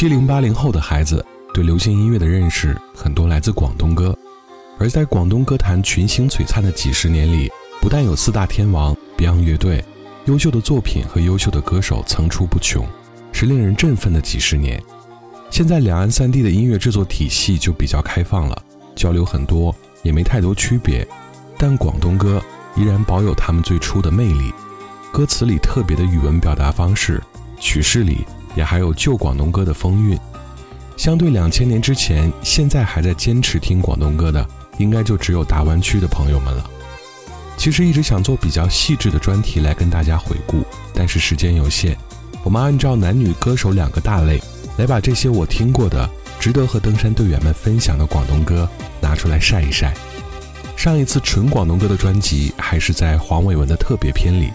七零八零后的孩子对流行音乐的认识，很多来自广东歌。而在广东歌坛群星璀璨的几十年里，不但有四大天王、Beyond 乐队，优秀的作品和优秀的歌手层出不穷，是令人振奋的几十年。现在两岸三地的音乐制作体系就比较开放了，交流很多，也没太多区别。但广东歌依然保有他们最初的魅力，歌词里特别的语文表达方式，曲式里。也还有旧广东歌的风韵，相对两千年之前，现在还在坚持听广东歌的，应该就只有大湾区的朋友们了。其实一直想做比较细致的专题来跟大家回顾，但是时间有限，我们按照男女歌手两个大类来把这些我听过的、值得和登山队员们分享的广东歌拿出来晒一晒。上一次纯广东歌的专辑还是在黄伟文的特别篇里，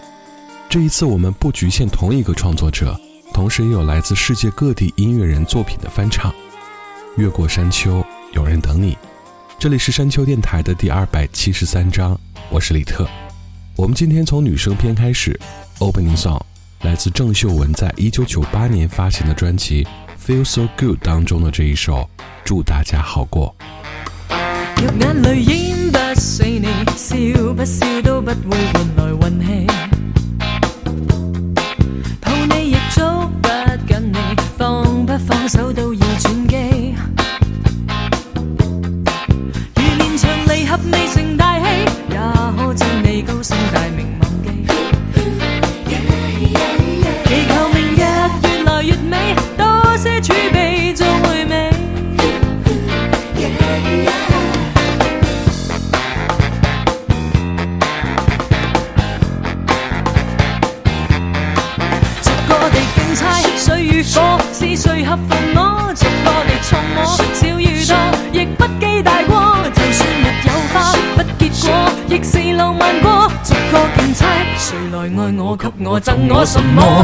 这一次我们不局限同一个创作者。同时也有来自世界各地音乐人作品的翻唱。越过山丘，有人等你。这里是山丘电台的第二百七十三章，我是李特。我们今天从女声篇开始，Opening Song，来自郑秀文在一九九八年发行的专辑《Feel So Good》当中的这一首。祝大家好过。眼泪不不你，笑笑都会换来赠我什么？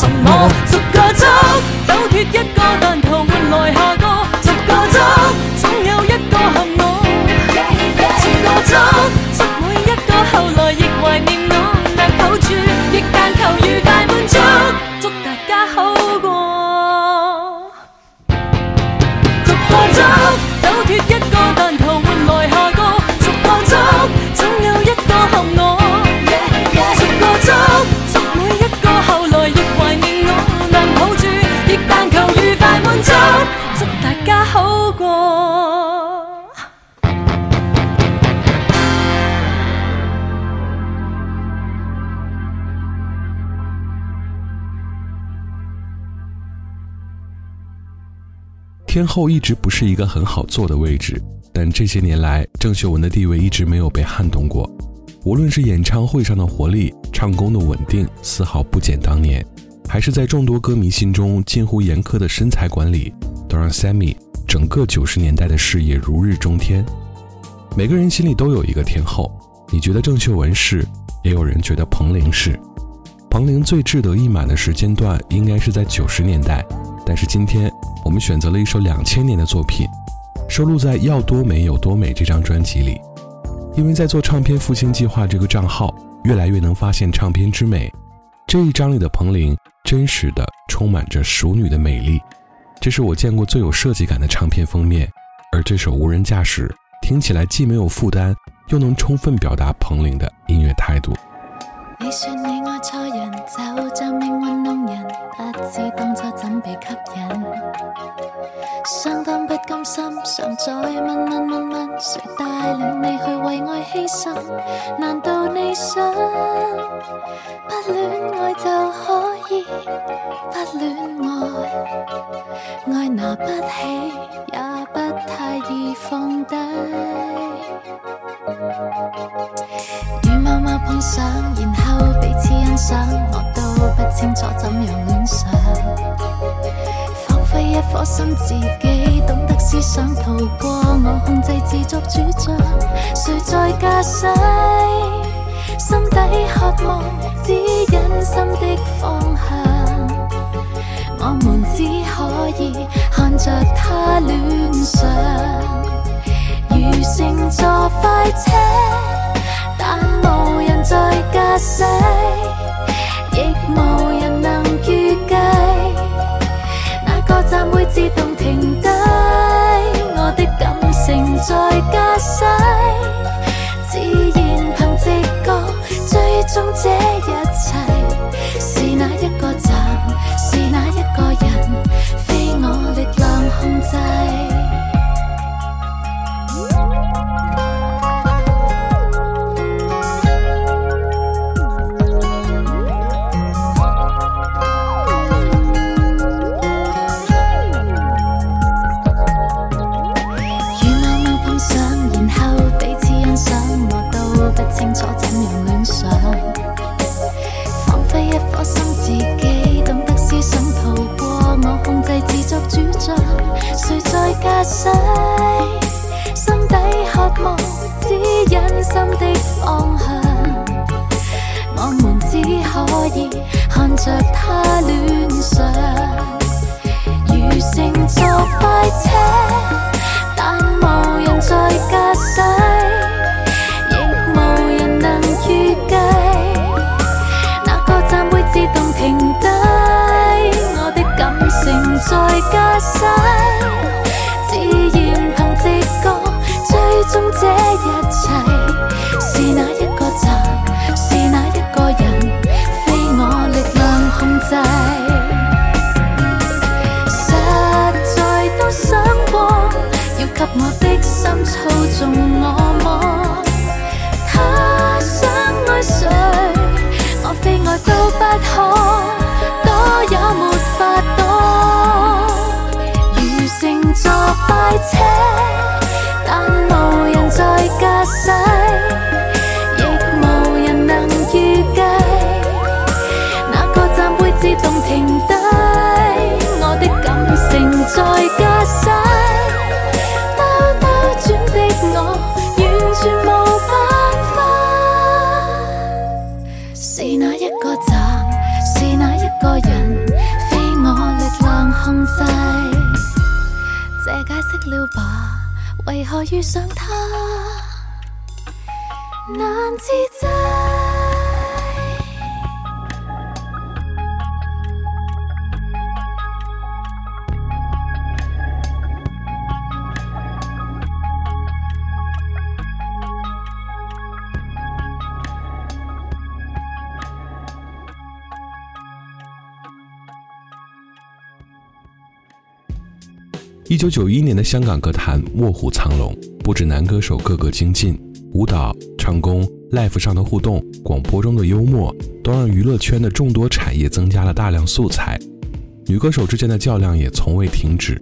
some 天后一直不是一个很好坐的位置，但这些年来，郑秀文的地位一直没有被撼动过。无论是演唱会上的活力、唱功的稳定，丝毫不减当年，还是在众多歌迷心中近乎严苛的身材管理，都让 Sammy 整个九十年代的事业如日中天。每个人心里都有一个天后，你觉得郑秀文是，也有人觉得彭羚是。彭羚最志得意满的时间段应该是在九十年代，但是今天我们选择了一首两千年的作品，收录在《要多美有多美》这张专辑里，因为在做唱片复兴计划这个账号，越来越能发现唱片之美。这一张里的彭羚，真实的充满着熟女的美丽，这是我见过最有设计感的唱片封面，而这首无人驾驶听起来既没有负担，又能充分表达彭羚的音乐态度。不知当初怎被吸引，相当不甘心，常在问问问问，谁带领你去为爱牺牲？难道你想不恋爱就可以不恋爱？爱拿不起，也不太易放低。与某某碰上，然后彼此欣赏，我都。都不清楚怎样恋上，放挥一颗心，自己懂得思想，逃过我控制，自作主张。谁在驾驶？心底渴望指引心的方向。我们只可以看着他恋上，如乘坐快车，但无人在驾驶。亦无人能预计哪个站会自动停低，我的感情在驾驶，自然凭直觉追踪这一切，是哪一个站？心底渴望指引心的方向。我们只可以看着他乱想。如乘坐快车，但无人在驾驶，亦无人能预计哪个站会自动停低。我的感性在驾驶。这一切是那一个站，是那一个人，非我力量控制。实在都想过，要给我的心操纵我么？他想爱谁，我非爱都不可，多也没法多。如乘坐快车。驾驶，亦无人能预计，哪个站会自动停低？我的感性在驾驶，兜兜转的我完全无办法。是那一个站，是那一个人，非我力量控制。这解释了吧？为何遇上？一九九一年的香港歌坛，卧虎藏龙，不止男歌手个个精进，舞蹈。唱功、life 上的互动，广播中的幽默，都让娱乐圈的众多产业增加了大量素材。女歌手之间的较量也从未停止。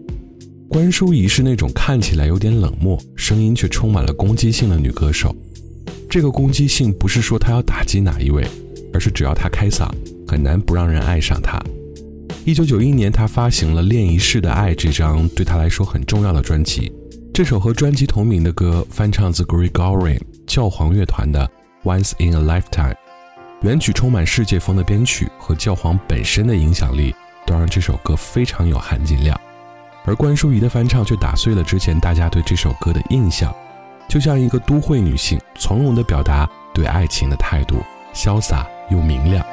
关淑怡是那种看起来有点冷漠，声音却充满了攻击性的女歌手。这个攻击性不是说她要打击哪一位，而是只要她开嗓，很难不让人爱上她。一九九一年，她发行了《恋一世的爱》这张对她来说很重要的专辑。这首和专辑同名的歌，翻唱自 Gregorian。教皇乐团的《Once in a Lifetime》，原曲充满世界风的编曲和教皇本身的影响力，都让这首歌非常有含金量。而关淑怡的翻唱却打碎了之前大家对这首歌的印象，就像一个都会女性从容的表达对爱情的态度，潇洒又明亮。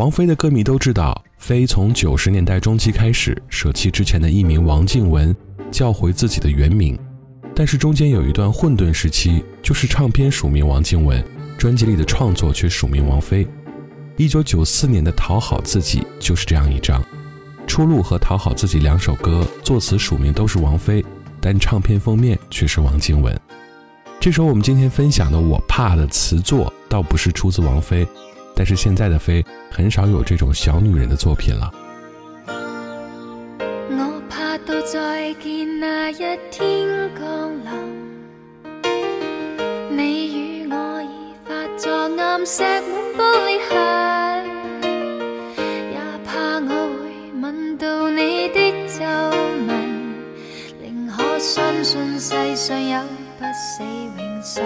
王菲的歌迷都知道，菲从九十年代中期开始舍弃之前的一名王静文，叫回自己的原名。但是中间有一段混沌时期，就是唱片署名王静文，专辑里的创作却署名王菲。一九九四年的《讨好自己》就是这样一张，出路》和讨好自己两首歌作词署名都是王菲，但唱片封面却是王静文。这首我们今天分享的《我怕》的词作，倒不是出自王菲。但是现在的飞很少有这种小女人的作品了。我怕到再见那一天降临，你与我已化作岩石满玻璃盒，也怕我会吻到你的皱纹，宁可相信世上有不死永生。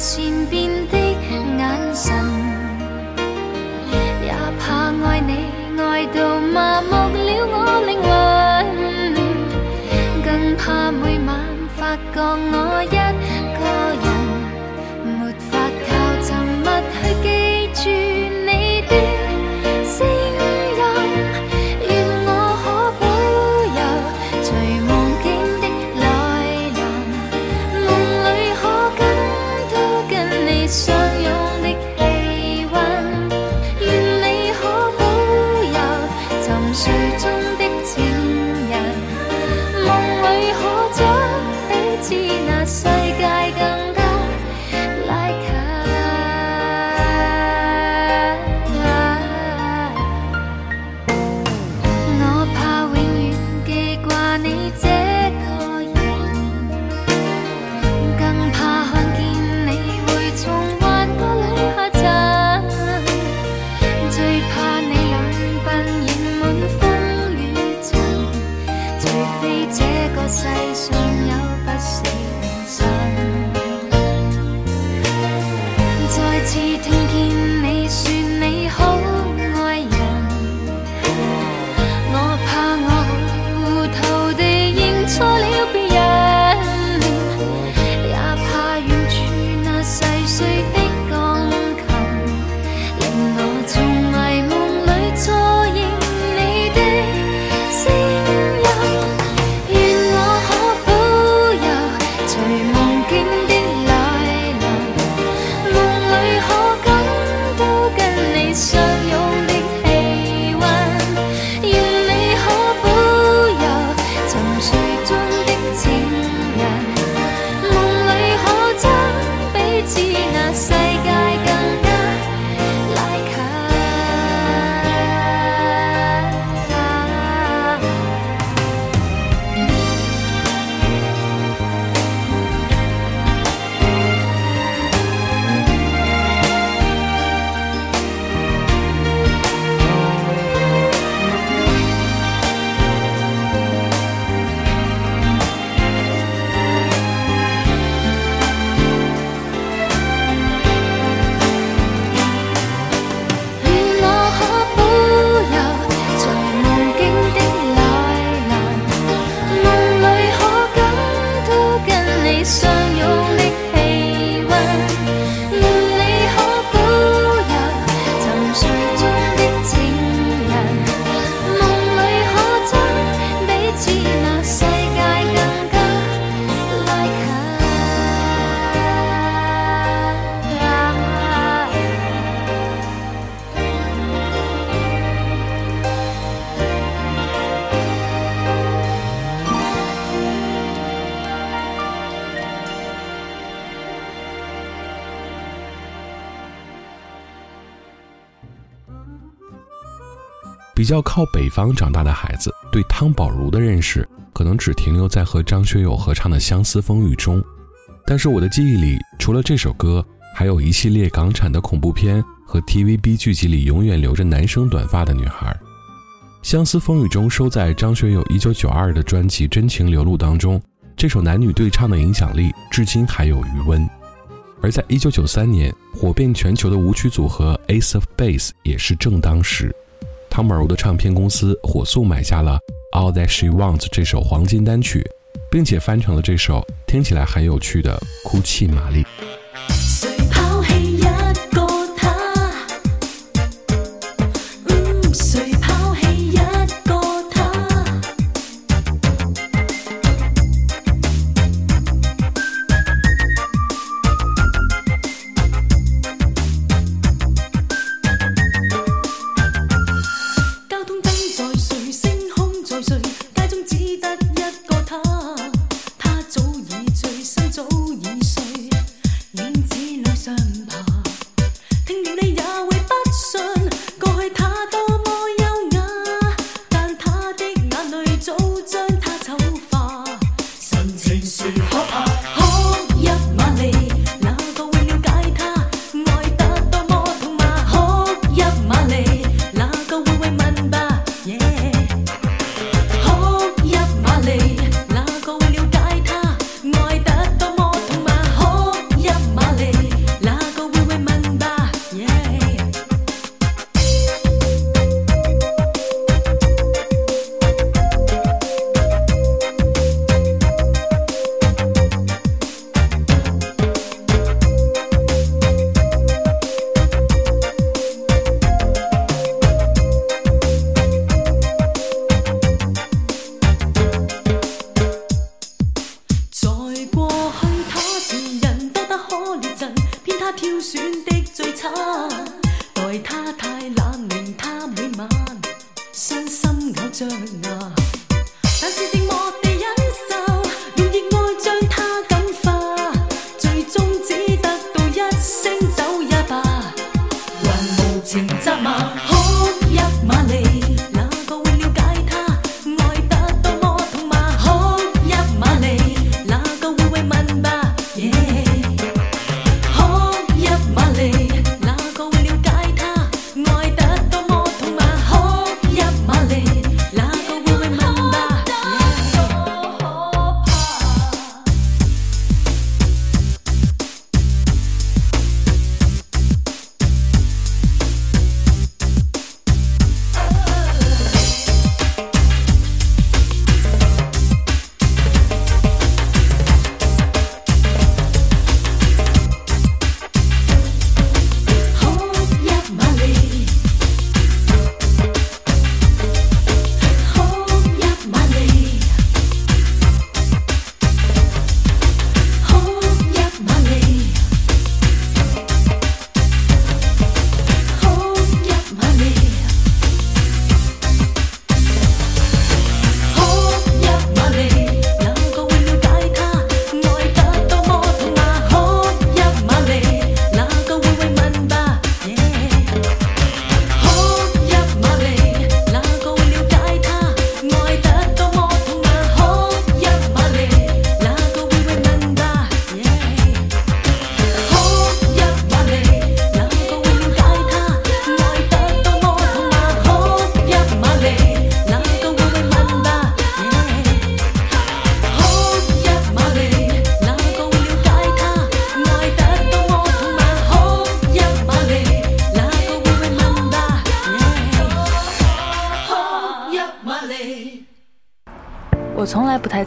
渐变。比较靠北方长大的孩子对汤宝如的认识，可能只停留在和张学友合唱的《相思风雨中》，但是我的记忆里，除了这首歌，还有一系列港产的恐怖片和 TVB 剧集里永远留着男生短发的女孩。《相思风雨中》收在张学友1992的专辑《真情流露》当中，这首男女对唱的影响力至今还有余温。而在1993年火遍全球的舞曲组合 Ace of Base 也是正当时。康宝罗的唱片公司火速买下了《All That She Wants》这首黄金单曲，并且翻成了这首听起来很有趣的《哭泣玛丽》。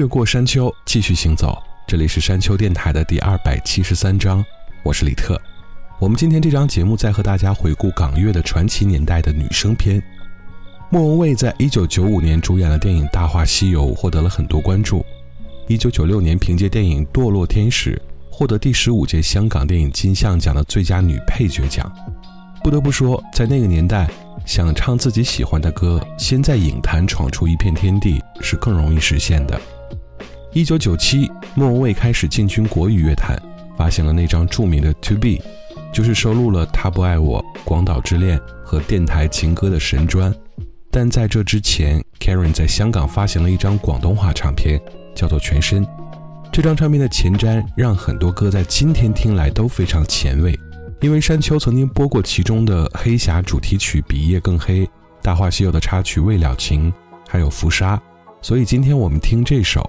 越过山丘，继续行走。这里是山丘电台的第二百七十三章，我是李特。我们今天这章节目在和大家回顾港乐的传奇年代的女声篇。莫文蔚在1995年主演了电影《大话西游》，获得了很多关注。1996年，凭借电影《堕落天使》获得第十五届香港电影金像奖的最佳女配角奖。不得不说，在那个年代，想唱自己喜欢的歌，先在影坛闯出一片天地，是更容易实现的。一九九七，莫文蔚开始进军国语乐坛，发行了那张著名的《To Be》，就是收录了《他不爱我》《广岛之恋》和《电台情歌》的神专。但在这之前，Karen 在香港发行了一张广东话唱片，叫做《全身》。这张唱片的前瞻让很多歌在今天听来都非常前卫，因为山丘曾经播过其中的《黑侠》主题曲《比夜更黑》，《大话西游》的插曲《未了情》，还有《浮沙》。所以今天我们听这首。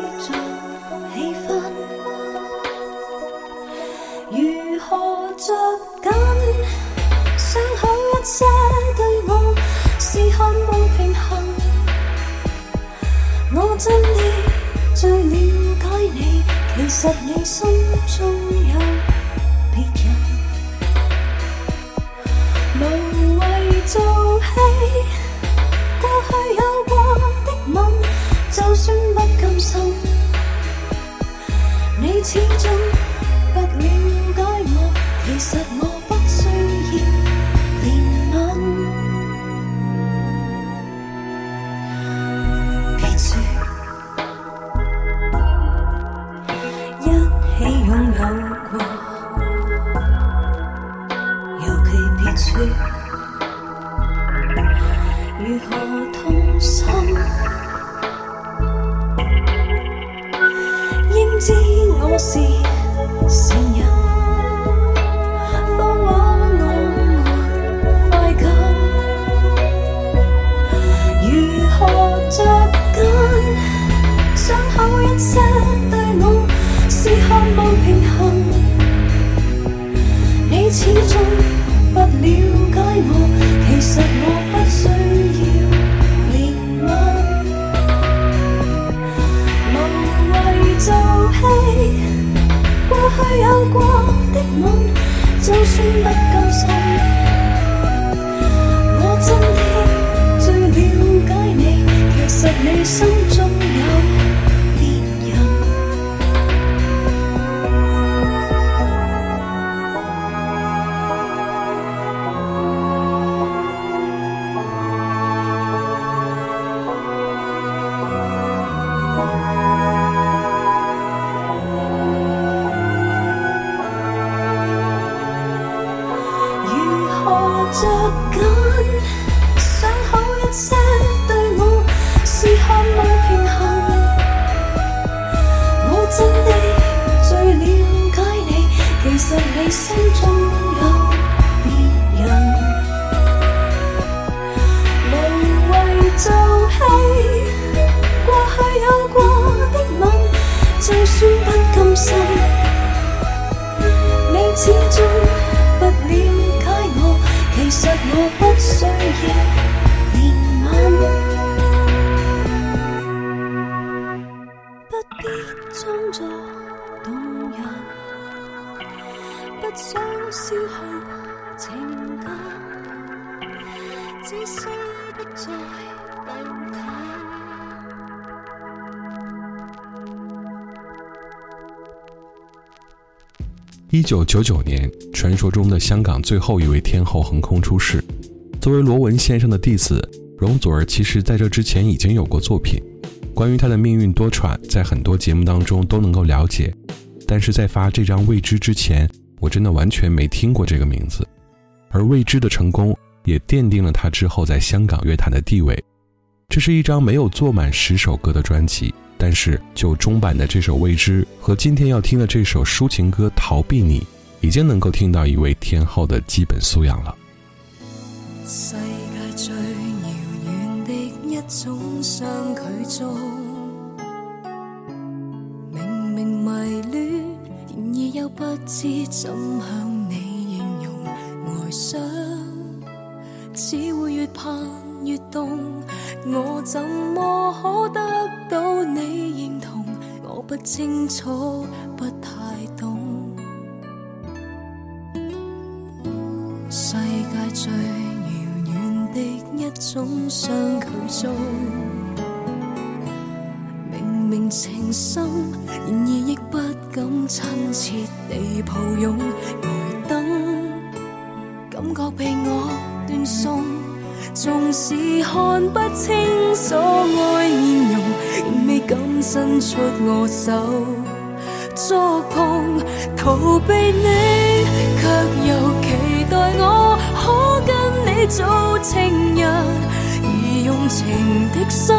真的最了解你，其实你心中。始终不了解我，其实我不需要怜悯，无谓做戏。过去有过的梦，就算不够深。我真的最了解你，其实你心中。一九九九年，传说中的香港最后一位天后横空出世。作为罗文先生的弟子，容祖儿其实在这之前已经有过作品。关于她的命运多舛，在很多节目当中都能够了解。但是在发这张《未知》之前，我真的完全没听过这个名字。而《未知》的成功。也奠定了他之后在香港乐坛的地位。这是一张没有做满十首歌的专辑，但是就中版的这首《未知》和今天要听的这首抒情歌《逃避你》，已经能够听到一位天后的基本素养了。世界最的一相中，明明又不知怎你只会越盼越冻，我怎么可得到你认同？我不清楚，不太懂。世界最遥远的一种相距中，明明情深，然而亦不敢亲切地抱拥。外等，感觉被。送，纵使看不清所爱面容，仍未敢伸出我手作碰。逃避你，却又期待我可跟你做情人，而用情的心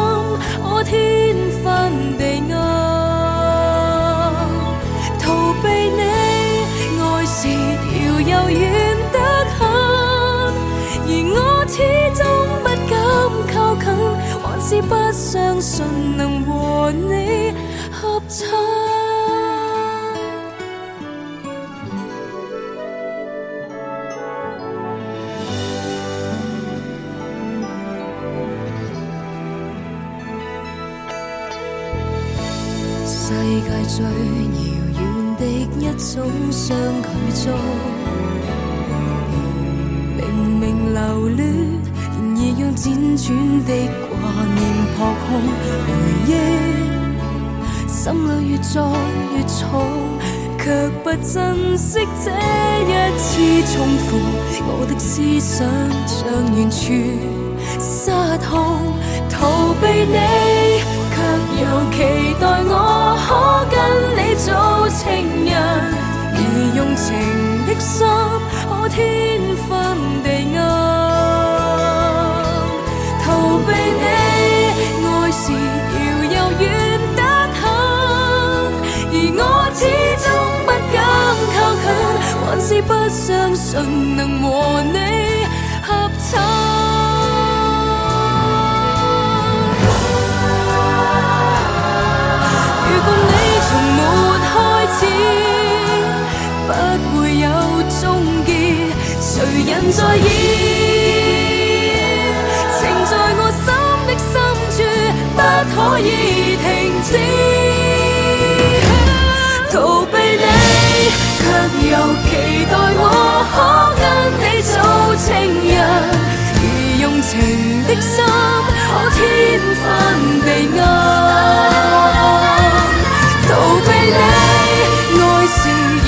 可天昏地暗。逃避你，爱是遥又远。是不相信能和你合唱。世界最遥远的一种相距中，明明留恋，然而让辗转的。回忆，心里越再越重，却不珍惜这一次重逢。我的思想像完全失控，逃避你，却又期待我可跟你做情人，而用情的心可天分。不相信能和你合衬。如共你从没开始，不会有终结。谁人在演？情在我心的深处，不可以停止。却又期待我可跟你做情人，而用情的心可天昏地暗，逃避你爱是。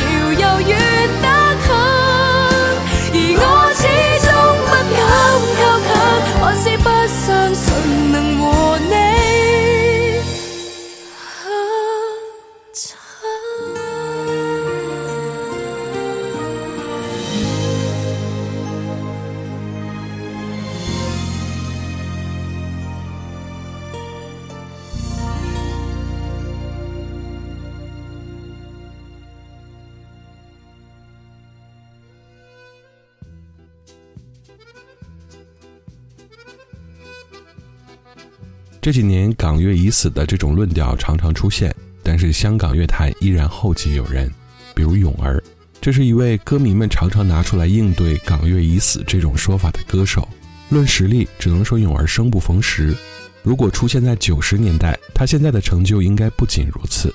这几年港乐已死的这种论调常常出现，但是香港乐坛依然后继有人，比如泳儿，这是一位歌迷们常常拿出来应对港乐已死这种说法的歌手。论实力，只能说泳儿生不逢时。如果出现在九十年代，他现在的成就应该不仅如此。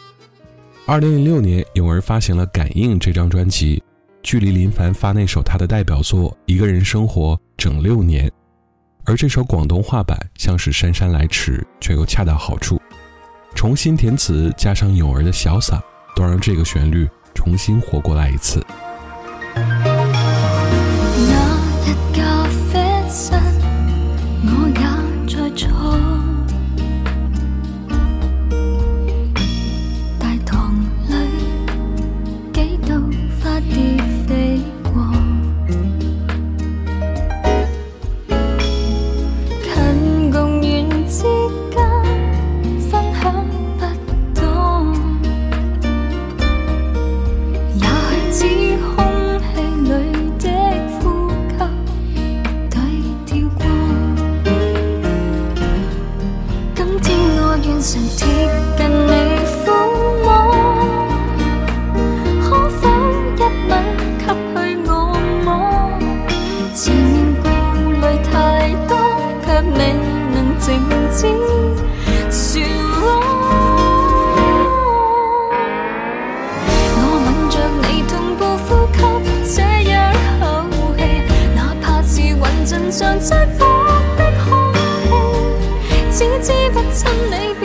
二零零六年，泳儿发行了《感应》这张专辑，距离林凡发那首他的代表作《一个人生活》整六年。而这首广东话版像是姗姗来迟，却又恰到好处。重新填词加上泳儿的潇洒，都让这个旋律重新活过来一次。知不亲你？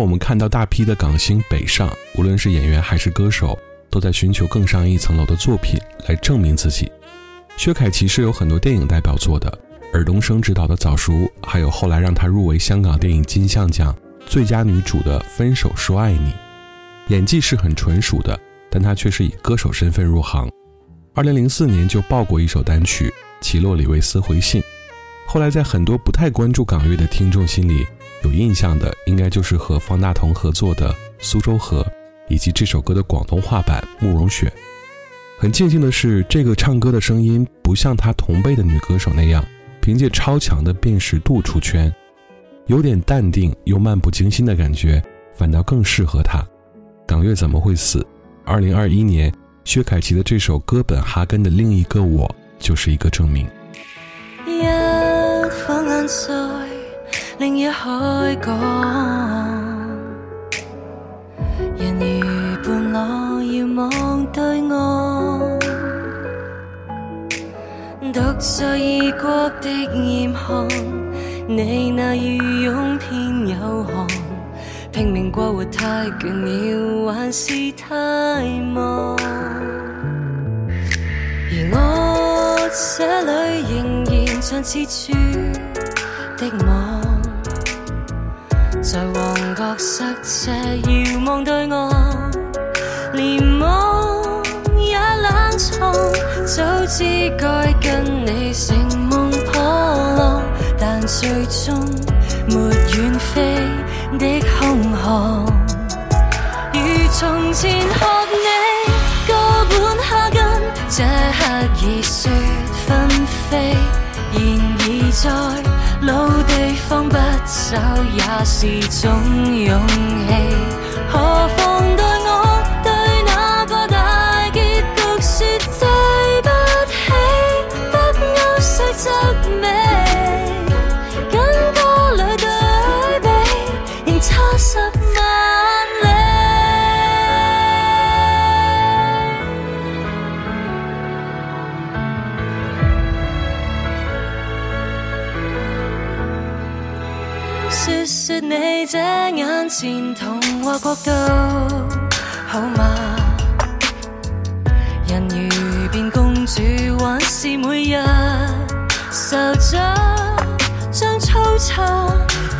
我们看到大批的港星北上，无论是演员还是歌手，都在寻求更上一层楼的作品来证明自己。薛凯琪是有很多电影代表作的，尔冬升执导的《早熟》，还有后来让她入围香港电影金像奖最佳女主的《分手说爱你》，演技是很纯熟的，但她却是以歌手身份入行。2004年就爆过一首单曲《奇洛里维斯回信》，后来在很多不太关注港乐的听众心里。有印象的，应该就是和方大同合作的《苏州河》，以及这首歌的广东话版《慕容雪》。很庆幸的是，这个唱歌的声音不像她同辈的女歌手那样，凭借超强的辨识度出圈。有点淡定又漫不经心的感觉，反倒更适合她。港乐怎么会死？二零二一年薛凯琪的这首《哥本哈根的另一个我》，就是一个证明。另一海港，人如伴我遥望对岸，独在异国的严寒，你那羽拥偏有寒，拼命过活太倦了，还是太忙，而我这里仍然像刺穿的梦。在旺角塞车，遥望对岸，连梦也冷藏。早知该跟你乘梦破浪，但最终没远飞的空航。如从前学你高本下根，这刻已雪纷飞，然而在。老地方不走也是种勇气，何妨多。这眼前童话国度，好吗？人如变公主，还是每日受着将粗茶。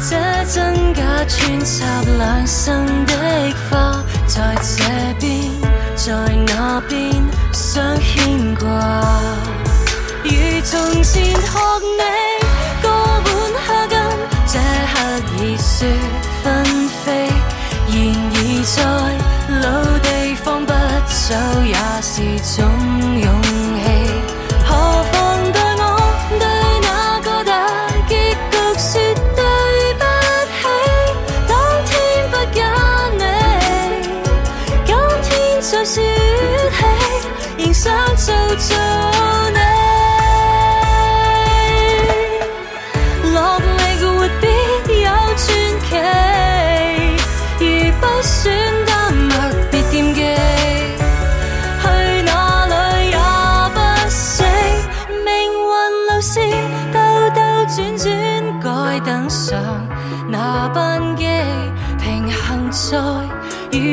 这真假穿插两生的花，在这边，在那边，想牵挂，如从前学你。在老地方不走也。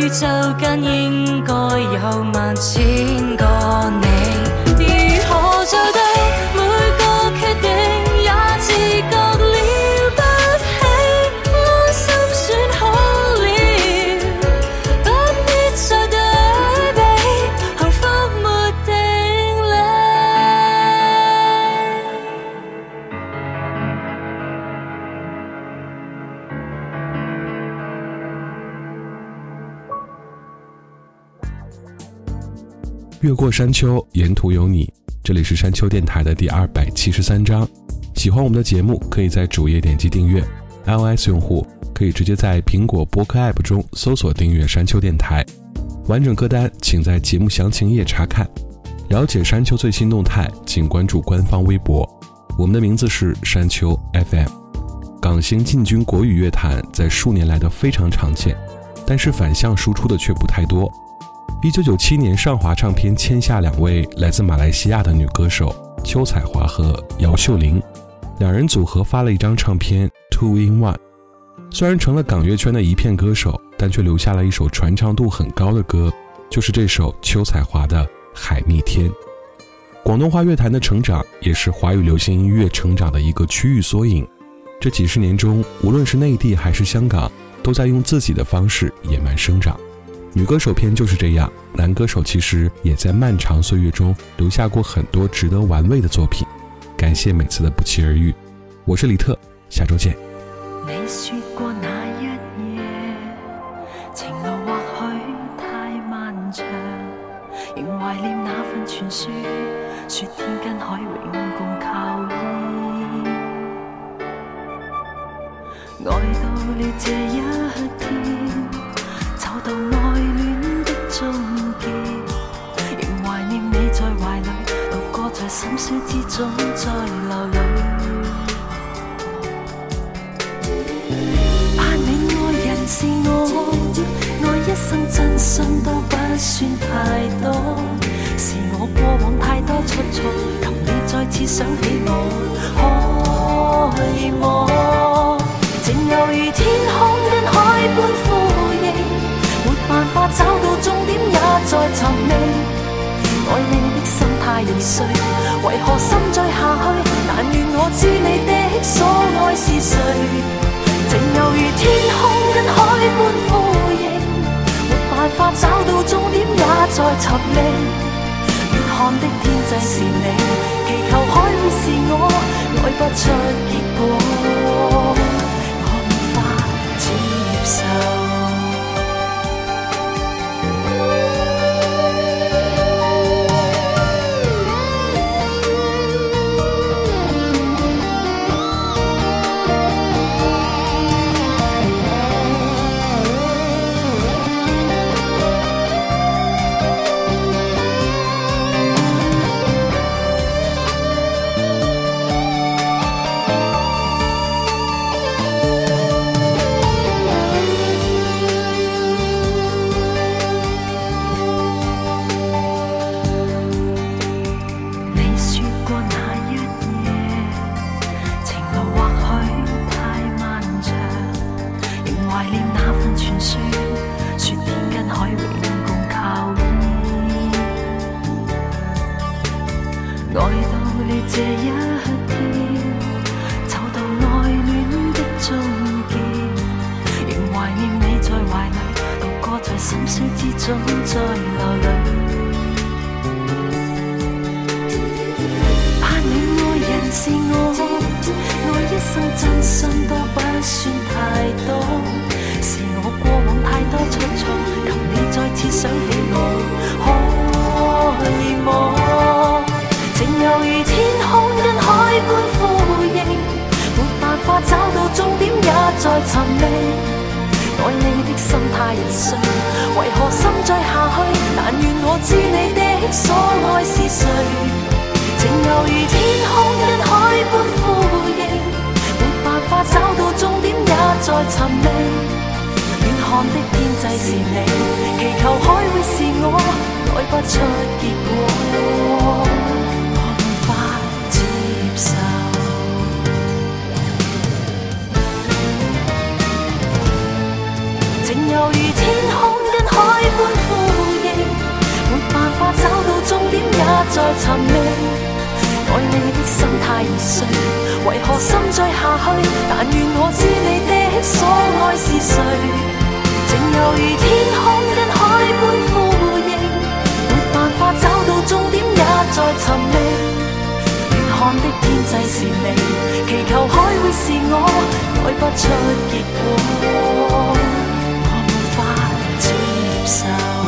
宇宙间应该有万千个。越过山丘，沿途有你。这里是山丘电台的第二百七十三章。喜欢我们的节目，可以在主页点击订阅。iOS 用户可以直接在苹果播客 App 中搜索订阅山丘电台。完整歌单请在节目详情页查看。了解山丘最新动态，请关注官方微博。我们的名字是山丘 FM。港星进军国语乐坛，在数年来的非常常见，但是反向输出的却不太多。一九九七年，上华唱片签下两位来自马来西亚的女歌手邱彩华和姚秀玲，两人组合发了一张唱片《Two in One》，虽然成了港乐圈的一片歌手，但却留下了一首传唱度很高的歌，就是这首邱彩华的《海蜜天》。广东话乐坛的成长，也是华语流行音乐成长的一个区域缩影。这几十年中，无论是内地还是香港，都在用自己的方式野蛮生长。女歌手篇就是这样，男歌手其实也在漫长岁月中留下过很多值得玩味的作品。感谢每次的不期而遇，我是李特，下周见。你说过那一夜，情路或许太漫长，仍怀念那份传说，说天跟海永共靠依。爱到了这一。心宵之中在流泪，盼你爱人是我，爱一生真心都不算太多。是我过往太多出错，求你再次想起我，可以么？情犹如天空跟海般呼应，没办法找到终点也在寻觅，爱你的心。怕易碎，为何心再下去？但愿我知你的所爱是谁。情犹如天空跟海般呼应，没办法找到终点也在寻觅。远看的天际是你，祈求海面是我，爱不尽。找到终点也在寻觅，爱你的心太人碎，为何心再下去？但愿我知你的所爱是谁，情犹如天空一海般呼应，没办法找到终点也在寻觅，远看的天际是你，祈求海会是我，奈不出结果。犹如天空跟海般呼应，没办法找到终点也在寻觅，爱你的心太易碎，为何心再下去？但愿我知你的所爱是谁。犹如天空跟海般呼应，没办法找到终点也在寻觅，远看的天际是你，祈求海会是我，改不出结果。so